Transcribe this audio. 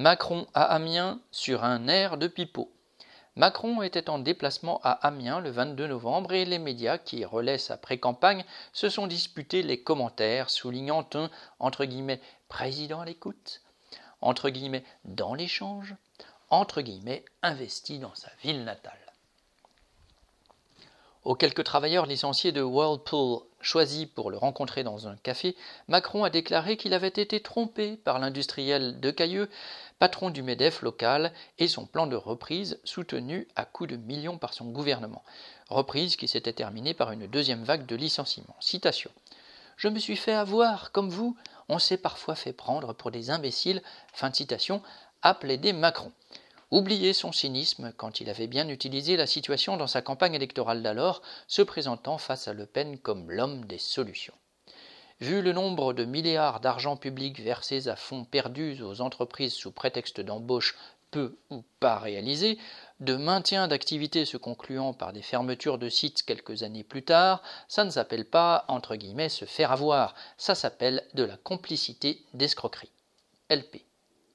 Macron à Amiens sur un air de pipeau. Macron était en déplacement à Amiens le 22 novembre et les médias qui relaient sa pré-campagne se sont disputés les commentaires soulignant un entre guillemets président à l'écoute, entre guillemets dans l'échange, entre guillemets investi dans sa ville natale. Aux quelques travailleurs licenciés de Whirlpool choisis pour le rencontrer dans un café, Macron a déclaré qu'il avait été trompé par l'industriel de Cailleux, patron du MEDEF local, et son plan de reprise soutenu à coups de millions par son gouvernement. Reprise qui s'était terminée par une deuxième vague de licenciements. Je me suis fait avoir, comme vous, on s'est parfois fait prendre pour des imbéciles, fin de citation, a plaidé Macron. Oubliez son cynisme quand il avait bien utilisé la situation dans sa campagne électorale d'alors, se présentant face à Le Pen comme l'homme des solutions. Vu le nombre de milliards d'argent public versés à fonds perdus aux entreprises sous prétexte d'embauche peu ou pas réalisés, de maintien d'activité se concluant par des fermetures de sites quelques années plus tard, ça ne s'appelle pas, entre guillemets, se faire avoir, ça s'appelle de la complicité d'escroquerie. LP.